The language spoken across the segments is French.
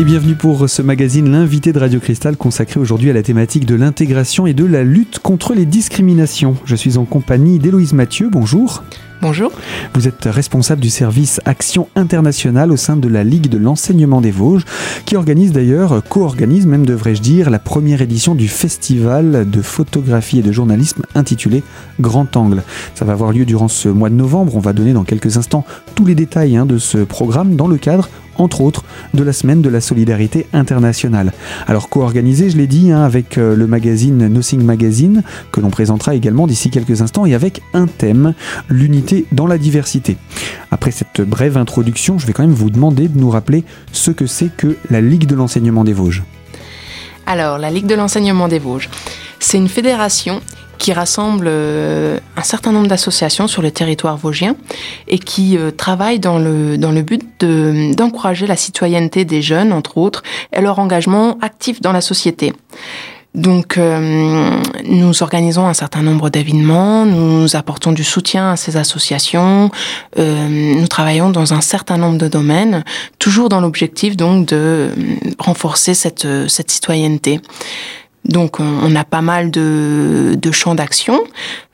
Et bienvenue pour ce magazine L'invité de Radio Cristal consacré aujourd'hui à la thématique de l'intégration et de la lutte contre les discriminations. Je suis en compagnie d'Héloïse Mathieu, bonjour. Bonjour. Vous êtes responsable du service Action internationale au sein de la Ligue de l'enseignement des Vosges, qui organise d'ailleurs, co-organise même devrais-je dire, la première édition du festival de photographie et de journalisme intitulé Grand Angle. Ça va avoir lieu durant ce mois de novembre. On va donner dans quelques instants tous les détails hein, de ce programme dans le cadre entre autres, de la semaine de la solidarité internationale. Alors co-organisé, je l'ai dit, hein, avec euh, le magazine Nothing Magazine, que l'on présentera également d'ici quelques instants, et avec un thème, l'unité dans la diversité. Après cette brève introduction, je vais quand même vous demander de nous rappeler ce que c'est que la Ligue de l'enseignement des Vosges. Alors, la Ligue de l'enseignement des Vosges, c'est une fédération qui rassemble euh, un certain nombre d'associations sur le territoire vosgien et qui euh, travaille dans le, dans le but d'encourager la citoyenneté des jeunes, entre autres, et leur engagement actif dans la société. Donc, euh, nous organisons un certain nombre d'événements, nous apportons du soutien à ces associations, nous travaillons dans un certain nombre de domaines, toujours dans l'objectif donc de renforcer cette, cette citoyenneté. Donc on a pas mal de, de champs d'action.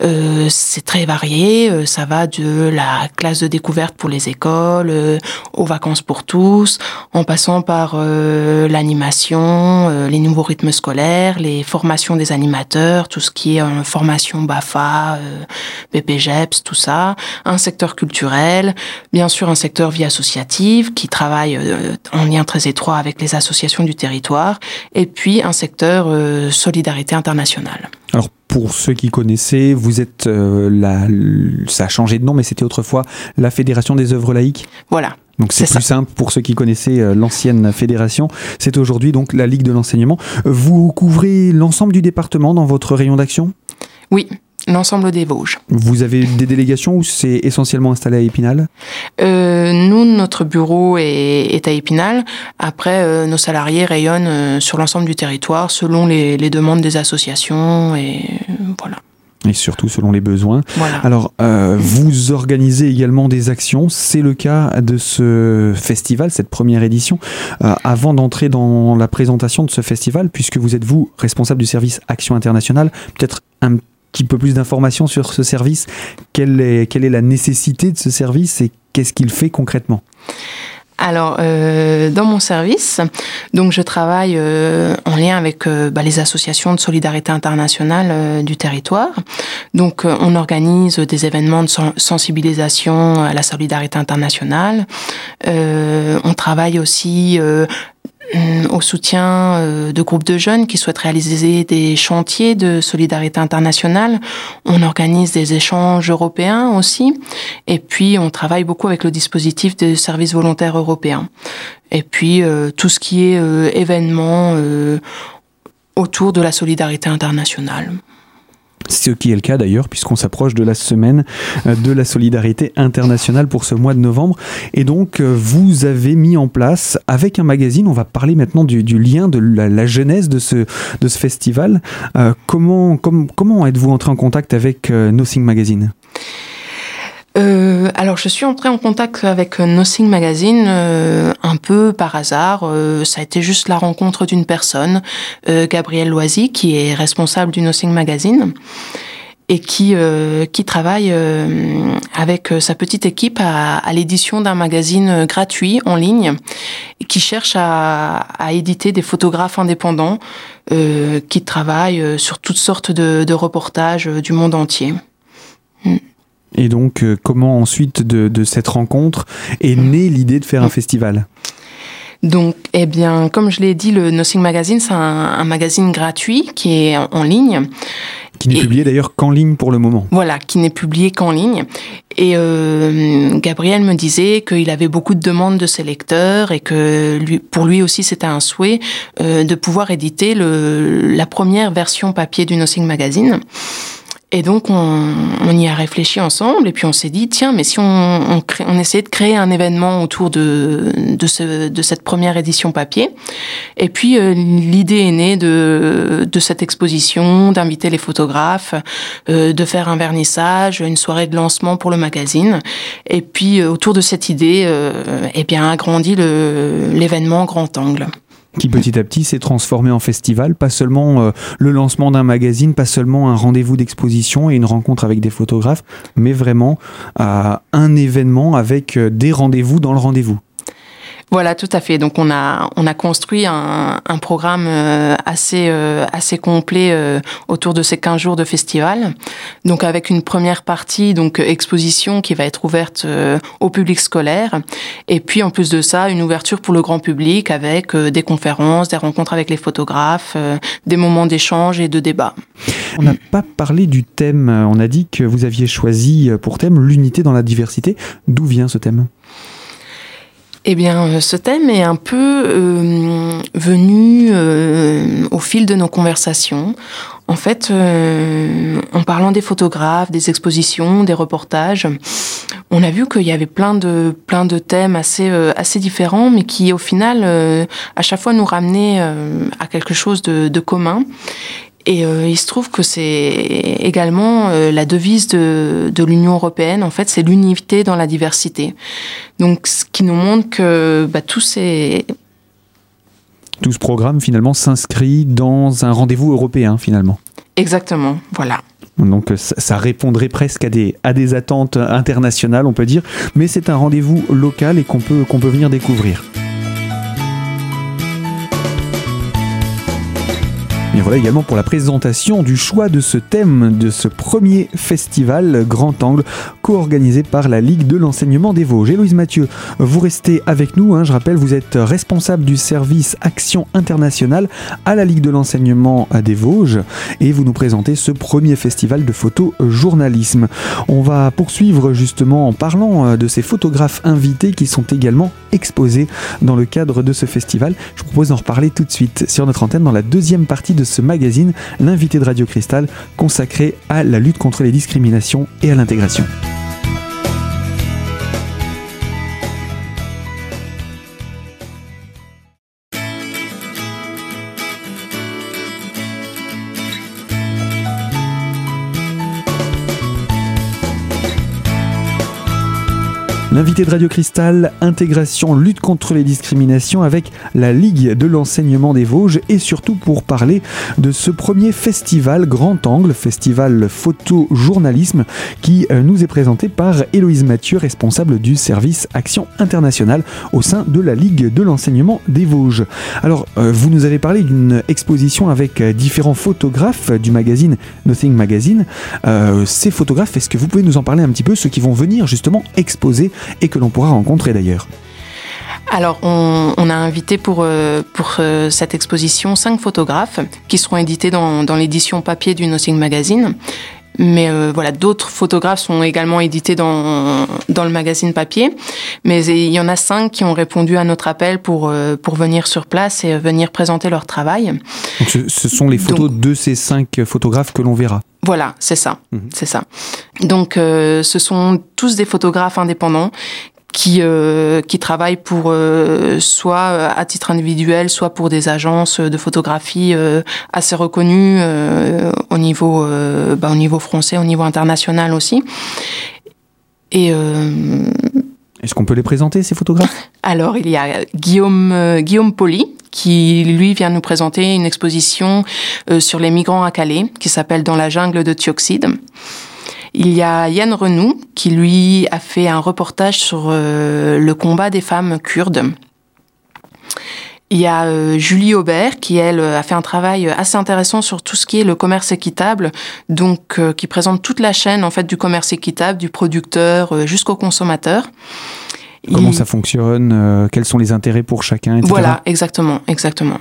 Euh, c'est très varié. Euh, ça va de la classe de découverte pour les écoles, euh, aux vacances pour tous, en passant par euh, l'animation, les nouveaux rythmes scolaires, les formations des animateurs, tout ce qui est formation BAFA, BPGEPS, tout ça. Un secteur culturel, bien sûr un secteur vie associative qui travaille en lien très étroit avec les associations du territoire, et puis un secteur solidarité internationale. Alors pour ceux qui connaissaient, vous êtes euh, la, ça a changé de nom, mais c'était autrefois la Fédération des œuvres laïques. Voilà. Donc c'est plus simple pour ceux qui connaissaient euh, l'ancienne fédération. C'est aujourd'hui donc la Ligue de l'enseignement. Vous couvrez l'ensemble du département dans votre rayon d'action? Oui, l'ensemble des Vosges. Vous avez des délégations ou c'est essentiellement installé à Épinal? Euh, Nous, notre bureau est, à Épinal. Après, euh, nos salariés rayonnent euh, sur l'ensemble du territoire selon les, demandes des associations et voilà et surtout selon les besoins. Alors, vous organisez également des actions. C'est le cas de ce festival, cette première édition. avant d'entrer dans la présentation de ce festival, puisque vous êtes vous responsable du service Action internationale, peut-être un petit peu plus d'informations sur ce service. Quelle est, la nécessité de ce service et qu'est-ce qu'il fait concrètement? Alors, euh, dans mon service, donc je travaille euh, en lien avec euh, bah, les associations de solidarité internationale du territoire. Donc, on organise des événements de sensibilisation à la solidarité internationale. on travaille aussi au soutien euh, de groupes de jeunes qui souhaitent réaliser des chantiers de solidarité internationale. On organise des échanges européens aussi. Et puis, on travaille beaucoup avec le dispositif de services volontaires européens. Et puis, euh, tout ce qui est événements autour de la solidarité internationale. Ce qui est le cas d'ailleurs, puisqu'on s'approche de la semaine euh, de la solidarité internationale pour ce mois de novembre. Et donc, euh, vous avez mis en place, avec un magazine, on va parler maintenant du, lien, de la, genèse de ce, de ce festival. Euh, comment comment êtes-vous entré en contact avec Nothing Magazine? euh, alors, je suis entrée en contact avec Nothing Magazine euh, un peu par hasard. Euh, ça a été juste la rencontre d'une personne, Gabrielle Loisy, qui est responsable du Nothing Magazine et qui qui travaille avec sa petite équipe à, à l'édition d'un magazine gratuit en ligne et qui cherche à, à éditer des photographes indépendants qui travaillent sur toutes sortes de, reportages du monde entier. Mm. Et donc, euh, comment ensuite de, cette rencontre est née l'idée de faire un festival? Donc, eh bien, comme je l'ai dit, le Nothing Magazine, c'est un, magazine gratuit qui est en, ligne. Qui n'est publié d'ailleurs qu'en ligne pour le moment. Voilà, qui n'est publié qu'en ligne. Et euh, Gabriel me disait qu'il avait beaucoup de demandes de ses lecteurs et que lui, pour lui aussi c'était un souhait euh, de pouvoir éditer le, la première version papier du Nothing Magazine. Et donc, on, y a réfléchi ensemble, et puis on s'est dit, tiens, mais si on, on, on essayait de créer un événement autour de, de, ce, de cette première édition papier. Et puis, euh, l'idée est née de, cette exposition, d'inviter les photographes, euh, de faire un vernissage, une soirée de lancement pour le magazine. Et puis, euh, autour de cette idée, eh bien, a grandi l'événement Grand Angle qui petit à petit s'est transformé en festival, pas seulement euh, le lancement d'un magazine, pas seulement un rendez-vous d'exposition et une rencontre avec des photographes, mais vraiment euh, un événement avec euh, des rendez-vous dans le rendez-vous. Voilà, tout à fait. Donc on a on a construit un, un programme euh, assez euh, assez complet euh, autour de ces 15 jours de festival. Donc avec une première partie donc exposition qui va être ouverte au public scolaire et puis en plus de ça, une ouverture pour le grand public avec des conférences, des rencontres avec les photographes, des moments d'échange et de débat. On n'a pas parlé du thème, on a dit que vous aviez choisi pour thème l'unité dans la diversité. D'où vient ce thème? Eh bien, euh, ce thème est un peu euh, venu euh, au fil de nos conversations. En fait, en parlant des photographes, des expositions, des reportages, on a vu qu'il y avait plein de plein de thèmes assez assez différents, mais qui au final à chaque fois nous ramenaient à quelque chose de, de commun. Et euh, il se trouve que c'est également euh, la devise de, de l'Union européenne, en fait, c'est l'unité dans la diversité. Donc, ce qui nous montre que bah, tous ces... Tout ce programme, finalement, s'inscrit dans un rendez-vous européen, finalement. Exactement, voilà. Donc ça répondrait presque à des, à des attentes internationales, on peut dire, mais c'est un rendez-vous local et qu'on peut, qu'on peut venir découvrir. Et voilà également pour la présentation du choix de ce thème de ce premier festival Grand Angle co-organisé par la Ligue de l'enseignement des Vosges. Louise Mathieu, vous restez avec nous. Hein. je rappelle, vous êtes responsable du service Action internationale à la Ligue de l'enseignement des Vosges et vous nous présentez ce premier festival de photojournalisme. On va poursuivre justement en parlant euh, de ces photographes invités qui sont également exposés dans le cadre de ce festival. Je vous propose d'en reparler tout de suite sur notre antenne dans la deuxième partie de ce magazine, l'invité de Radio Cristal, consacré à la lutte contre les discriminations et à l'intégration. L'invité de Radio Cristal, intégration, lutte contre les discriminations avec la Ligue de l'enseignement des Vosges et surtout pour parler de ce premier festival Grand Angle, festival photojournalisme qui euh, nous est présenté par Héloïse Mathieu, responsable du service Action internationale au sein de la Ligue de l'enseignement des Vosges. Alors, euh, vous nous avez parlé d'une exposition avec euh, différents photographes du magazine Nothing Magazine. ces photographes, est-ce que vous pouvez nous en parler un petit peu, ceux qui vont venir justement exposer et que l'on pourra rencontrer d'ailleurs. Alors, on, a invité pour, euh, pour euh, cette exposition cinq photographes qui seront édités dans, dans l'édition papier du Nothing Magazine. Mais euh, voilà, d'autres photographes sont également édités dans, dans le magazine papier. Mais il y en a cinq qui ont répondu à notre appel pour, pour venir sur place et venir présenter leur travail. Donc ce, sont les photos de ces cinq photographes que l'on verra. Voilà, c'est ça, mhm. c'est ça. Donc, euh, ce sont tous des photographes indépendants qui euh, qui travaillent pour euh, soit à titre individuel, soit pour des agences de photographie assez reconnues au niveau bah, au niveau français, au niveau international aussi. Et est-ce qu'on peut les présenter ces photographes? Alors, il y a Guillaume Guillaume Poli qui lui vient nous présenter une exposition euh, sur les migrants à Calais qui s'appelle Dans la jungle de Thioxide. Il y a Yann Renou qui lui a fait un reportage sur euh, le combat des femmes kurdes. Il y a euh, Julie Aubert qui, elle, a fait un travail assez intéressant sur tout ce qui est le commerce équitable, donc qui présente toute la chaîne en fait du commerce équitable, du producteur jusqu'au consommateur. Comment ça fonctionne euh, Quels sont les intérêts pour chacun Voilà, exactement, exactement.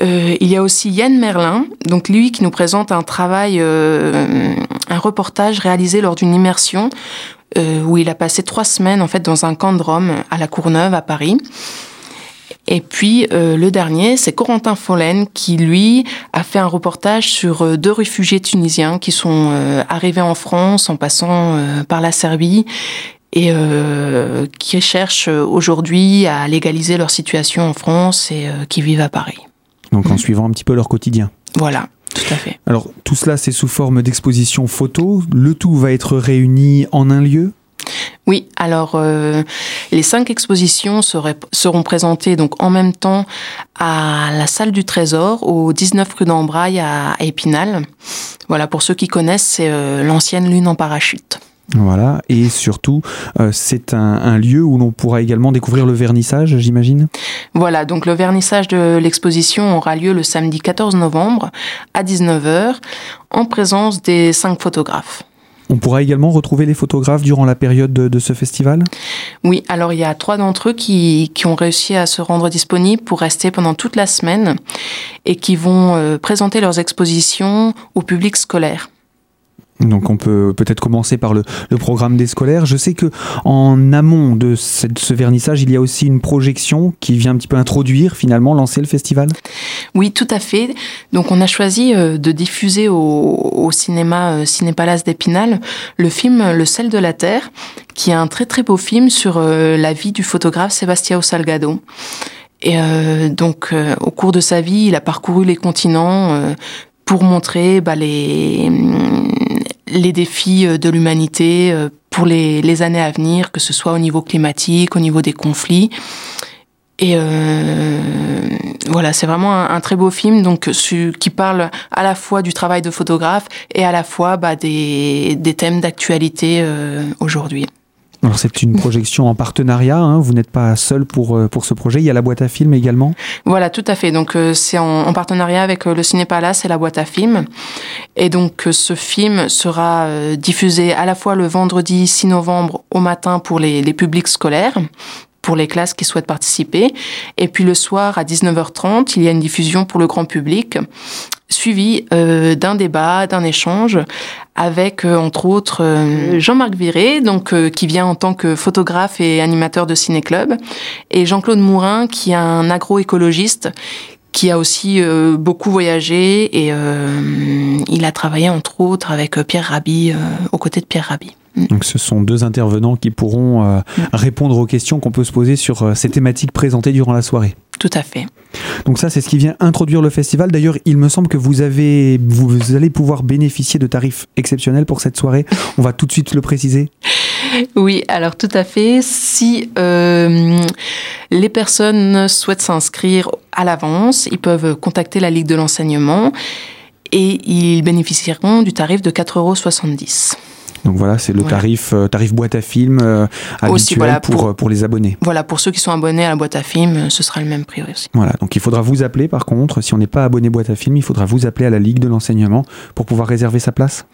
Euh, il y a aussi Yann Merlin, donc lui qui nous présente un travail, euh, un reportage réalisé lors d'une immersion où il a passé trois semaines en fait dans un camp de Rome à la Courneuve à Paris. Et puis le dernier, c'est Corentin Follen qui, lui, a fait un reportage sur deux réfugiés tunisiens qui sont arrivés en France en passant par la Serbie et qui cherchent aujourd'hui à légaliser leur situation en France et qui vivent à Paris. Donc en suivant un petit peu leur quotidien. Voilà. Tout à fait. Alors tout cela c'est sous forme d'exposition photo. Le tout va être réuni en un lieu? Oui, alors euh, les cinq expositions seront présentées donc en même temps à la salle du Trésor au 19 rue d'Ambraille à, Épinal. Voilà, pour ceux qui connaissent, c'est euh, l'ancienne lune en parachute. Voilà, et surtout, euh, c'est un, lieu où l'on pourra également découvrir le vernissage, j'imagine? Voilà, donc le vernissage de l'exposition aura lieu le samedi 14 novembre à 19h en présence des cinq photographes. On pourra également retrouver les photographes durant la période de, ce festival? Oui, alors il y a trois d'entre eux qui, ont réussi à se rendre disponibles pour rester pendant toute la semaine et qui vont euh, présenter leurs expositions au public scolaire. Donc on peut peut-être commencer par le, programme des scolaires. Je sais que en amont de ce vernissage, il y a aussi une projection qui vient un petit peu introduire finalement, lancer le festival? Oui, tout à fait. Donc on a choisi euh, de diffuser au, cinéma euh, Cinépalace d'Épinal le film Le sel de la terre, qui est un très très beau film sur euh, la vie du photographe Sébastien Salgado. Et donc, au cours de sa vie, il a parcouru les continents pour montrer bah, les, les défis euh, de l'humanité euh, pour les, années à venir, que ce soit au niveau climatique, au niveau des conflits. Et euh, voilà, c'est vraiment un, très beau film donc qui parle à la fois du travail de photographe et à la fois bah, des, des thèmes d'actualité aujourd'hui. Alors c'est une projection en partenariat, hein. vous n'êtes pas seul pour, euh, pour ce projet, il y a la boîte à film également Voilà, tout à fait. Donc euh, c'est en, partenariat avec euh, le Ciné Palace et la boîte à film. Et donc ce film sera diffusé à la fois le vendredi 6 novembre au matin pour les, les publics scolaires, pour les classes qui souhaitent participer. Et puis le soir à 19h30, il y a une diffusion pour le grand public suivi euh, d'un débat, d'un échange avec euh, entre autres euh, Jean-Marc Viré, donc qui vient en tant que photographe et animateur de ciné club, et Jean-Claude Mourin, qui est un agroécologiste qui a aussi beaucoup voyagé et il a travaillé entre autres avec Pierre Rabhi, aux côtés de Pierre Rabhi. Donc ce sont deux intervenants qui pourront mm. répondre aux questions qu'on peut se poser sur ces thématiques présentées durant la soirée. Tout à fait. Donc ça, c'est ce qui vient introduire le festival. D'ailleurs, il me semble que vous avez, vous allez pouvoir bénéficier de tarifs exceptionnels pour cette soirée. On va tout de suite le préciser. Oui, alors tout à fait. Si euh, les personnes souhaitent s'inscrire à l'avance, ils peuvent contacter la Ligue de l'enseignement et ils bénéficieront du tarif de 4,70 euros. Donc voilà, c'est le tarif, euh, tarif boîte à film euh, habituel pour, pour, les abonnés. Voilà, pour ceux qui sont abonnés à la boîte à film, euh, ce sera le même prix aussi. Voilà, donc il faudra vous appeler par contre, si on n'est pas abonné boîte à film, il faudra vous appeler à la Ligue de l'enseignement pour pouvoir réserver sa place.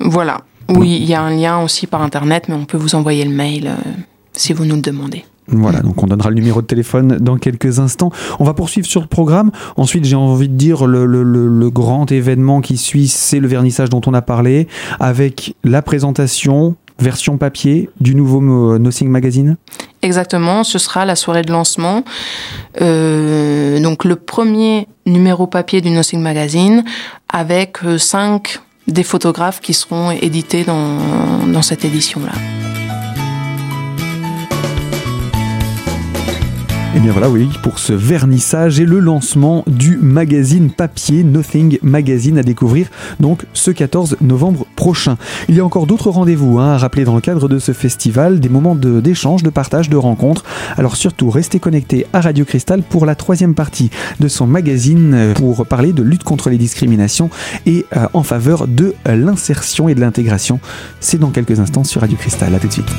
Voilà, oui, il y a un lien aussi par Internet, mais on peut vous envoyer le mail si vous nous le demandez. Voilà, donc on donnera le numéro de téléphone dans quelques instants. On va poursuivre sur le programme. Ensuite, j'ai envie de dire le, grand événement qui suit, c'est le vernissage dont on a parlé, avec la présentation version papier du nouveau Nothing Magazine Exactement, ce sera la soirée de lancement. Euh, donc le premier numéro papier du Nothing Magazine avec euh, cinq des photographes qui seront édités dans cette édition-là. Et eh bien voilà, oui, pour ce vernissage et le lancement du magazine papier Nothing Magazine à découvrir donc ce 14 novembre prochain. Il y a encore d'autres rendez-vous hein, à rappeler dans le cadre de ce festival, des moments d'échange, de, partage, de rencontres. Alors surtout, restez connectés à Radio Cristal pour la troisième partie de son magazine euh, pour parler de lutte contre les discriminations et euh, en faveur de l'insertion et de l'intégration. C'est dans quelques instants sur Radio Cristal. À tout de suite.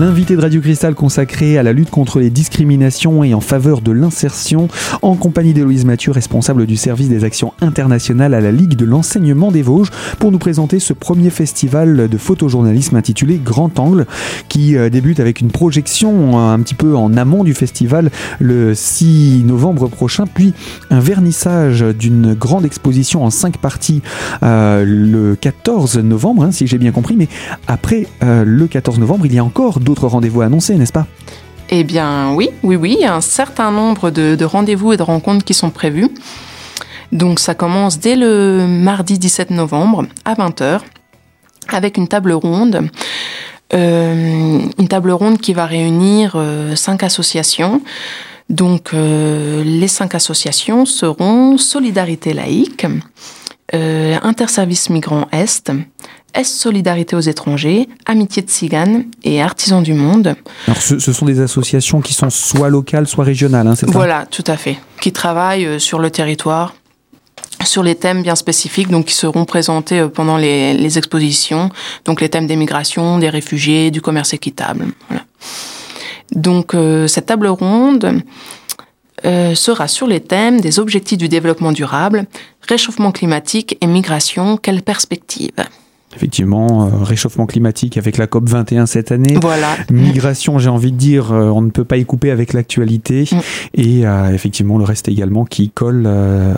L'invité de Radio Cristal consacré à la lutte contre les discriminations et en faveur de l'insertion, en compagnie d'Héloïse Mathieu, responsable du service des actions internationales à la Ligue de l'enseignement des Vosges, pour nous présenter ce premier festival de photojournalisme intitulé Grand Angle, qui euh, débute avec une projection euh, un petit peu en amont du festival le 6 novembre prochain, puis un vernissage d'une grande exposition en cinq parties euh, le 14 novembre, hein, si j'ai bien compris, mais après le 14 novembre, il y a encore d'autres rendez-vous annoncés, n'est-ce pas? Eh bien oui, oui, oui, a un certain nombre de, rendez-vous et de rencontres qui sont prévus. Donc ça commence dès le mardi 17 novembre à 20h avec une table ronde. Euh, une table ronde qui va réunir euh, cinq associations. Donc euh, les cinq associations seront Solidarité laïque, Interservice Migrants Est, est Solidarité aux étrangers, Amitié de Tzigane et Artisans du Monde. Alors ce, sont des associations qui sont soit locales, soit régionales, hein, c'est ça? Voilà, tout à fait. Qui travaillent euh, sur le territoire, sur les thèmes bien spécifiques, donc qui seront présentés euh, pendant les, expositions, donc les thèmes des migrations, des réfugiés, du commerce équitable. Donc euh, cette table ronde sera sur les thèmes des objectifs du développement durable, réchauffement climatique et migration, quelle perspective? Effectivement, euh, réchauffement climatique avec la COP 21 cette année. Voilà. Migration, j'ai envie de dire, euh, on ne peut pas y couper avec l'actualité. Mm. Et euh, effectivement, le reste également qui colle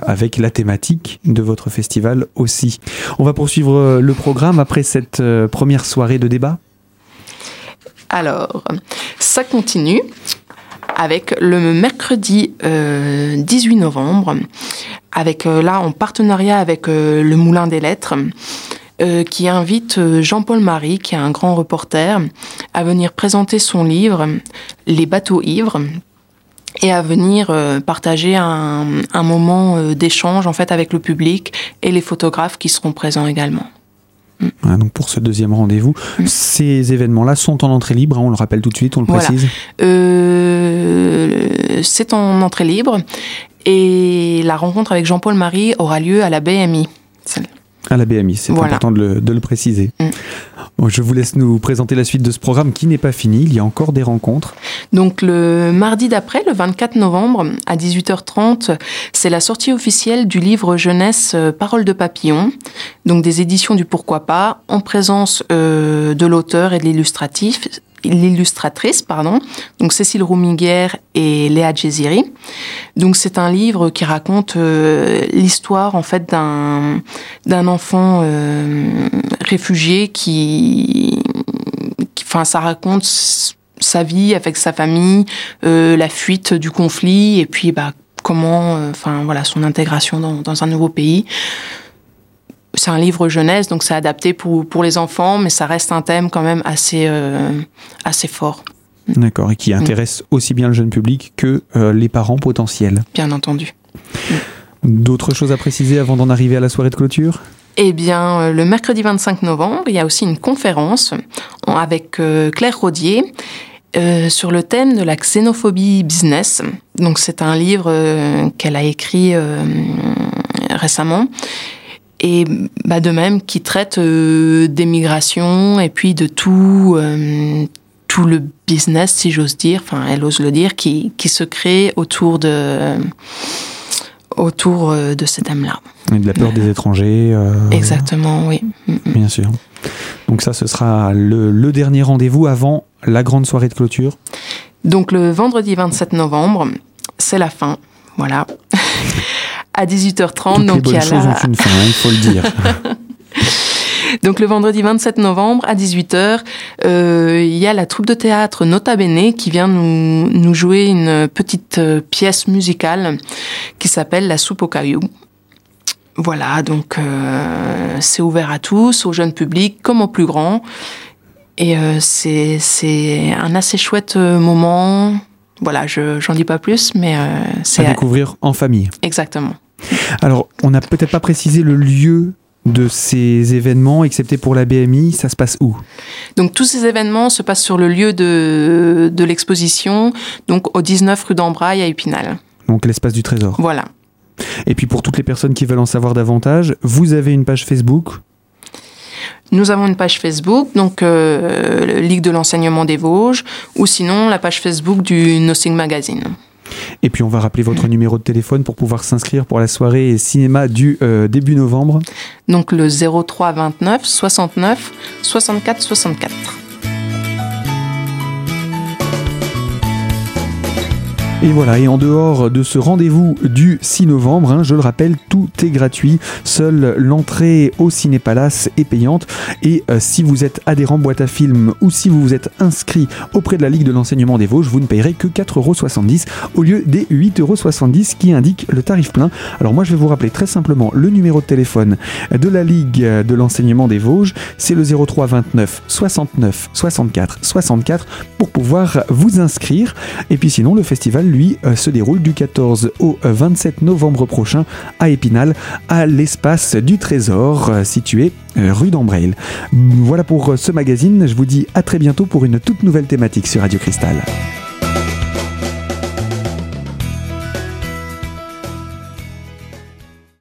avec la thématique de votre festival aussi. On va poursuivre le programme après cette première soirée de débat. Alors, ça continue avec le mercredi 18 novembre, avec là en partenariat avec le Moulin des Lettres. Euh, qui invite euh, Jean-Paul Marie, qui est un grand reporter, à venir présenter son livre Les bateaux ivres et à venir euh, partager un, moment d'échange en fait avec le public et les photographes qui seront présents également. Mm. donc pour ce deuxième rendez-vous, mm. ces événements-là sont en entrée libre, hein, on le rappelle tout de suite, on le précise. c'est en entrée libre et la rencontre avec Jean-Paul Marie aura lieu à la BMI. À la BMI, c'est important de le, préciser. Mm. je vous laisse nous présenter la suite de ce programme qui n'est pas fini. Il y a encore des rencontres. Donc le mardi d'après, le 24 novembre, à 18h30, c'est la sortie officielle du livre jeunesse euh, Parole de papillon, donc des éditions du Pourquoi pas, en présence euh, de l'auteur et de l'illustratif l'illustratrice, pardon, donc Cécile Roumiguer et Léa Djeziri. Donc c'est un livre qui raconte euh, l'histoire en fait d'un d'un enfant euh, réfugié qui, enfin ça raconte sa vie avec sa famille, euh, la fuite du conflit et puis bah comment, enfin voilà son intégration dans, dans un nouveau pays c'est un livre jeunesse, donc c'est adapté pour, pour les enfants, mais ça reste un thème quand même assez, euh, assez fort. D'accord, et qui mm. intéresse aussi bien le jeune public que euh, les parents potentiels. Bien entendu. D'autres choses à préciser avant d'en arriver à la soirée de clôture? Eh bien, euh, le mercredi 25 novembre, il y a aussi une conférence avec Claire Rodier sur le thème de la xénophobie business. Donc, c'est un livre qu'elle a écrit récemment et bah, de même qui traite euh, des migrations et puis de tout euh, tout le business si j'ose dire enfin elle ose le dire qui, qui se crée autour de autour euh, de ce thème là et de la peur des étrangers exactement oui. Mm, mm. bien sûr. Donc ça ce sera le, le dernier rendez-vous avant la grande soirée de clôture. Donc le vendredi 27 novembre c'est la fin. Voilà à 18h30. Toutes donc les bonnes choses ont une fin, il faut le dire. Donc le vendredi 27 novembre à 18h, euh, il y a la troupe de théâtre Nota Bene qui vient nous, nous jouer une petite euh, pièce musicale qui s'appelle La soupe au caillou. Voilà, donc euh, c'est ouvert à tous, au jeune public comme au plus grand. Et c'est un assez chouette moment. Voilà, je j'en dis pas plus, mais euh, c'est à découvrir en famille. Exactement. Alors, on n'a peut-être pas précisé le lieu de ces événements, excepté pour la BMI, ça se passe où? Donc tous ces événements se passent sur le lieu de, de l'exposition, donc au 19 rue d'Ambraille à Épinal. Donc l'espace du trésor. Voilà. Et puis pour toutes les personnes qui veulent en savoir davantage, vous avez une page Facebook Nous avons une page Facebook, donc euh, Ligue de l'enseignement des Vosges, ou sinon la page Facebook du Nothing Magazine. Et puis on va rappeler votre numéro de téléphone pour pouvoir s'inscrire pour la soirée cinéma du euh, début novembre. Donc le 03 29 69 64 64. Et voilà, et en dehors de ce rendez-vous du 6 novembre, hein, je le rappelle, tout est gratuit. Seule l'entrée au Ciné Palace est payante. Et euh, si vous êtes adhérent boîte à film ou si vous vous êtes inscrit auprès de la Ligue de l'enseignement des Vosges, vous ne payerez que 4,70€ au lieu des 8,70€ qui indiquent le tarif plein. Alors moi je vais vous rappeler très simplement le numéro de téléphone de la Ligue de l'enseignement des Vosges, c'est le 03 29 69 64 64 pour pouvoir vous inscrire. Et puis sinon le festival lui, euh, se déroule du 14 au 27 euh, novembre prochain à Épinal, à l'espace du Trésor, euh, situé rue d'Ambrail. Voilà pour ce magazine, je vous dis à très bientôt pour une toute nouvelle thématique sur Radio Cristal.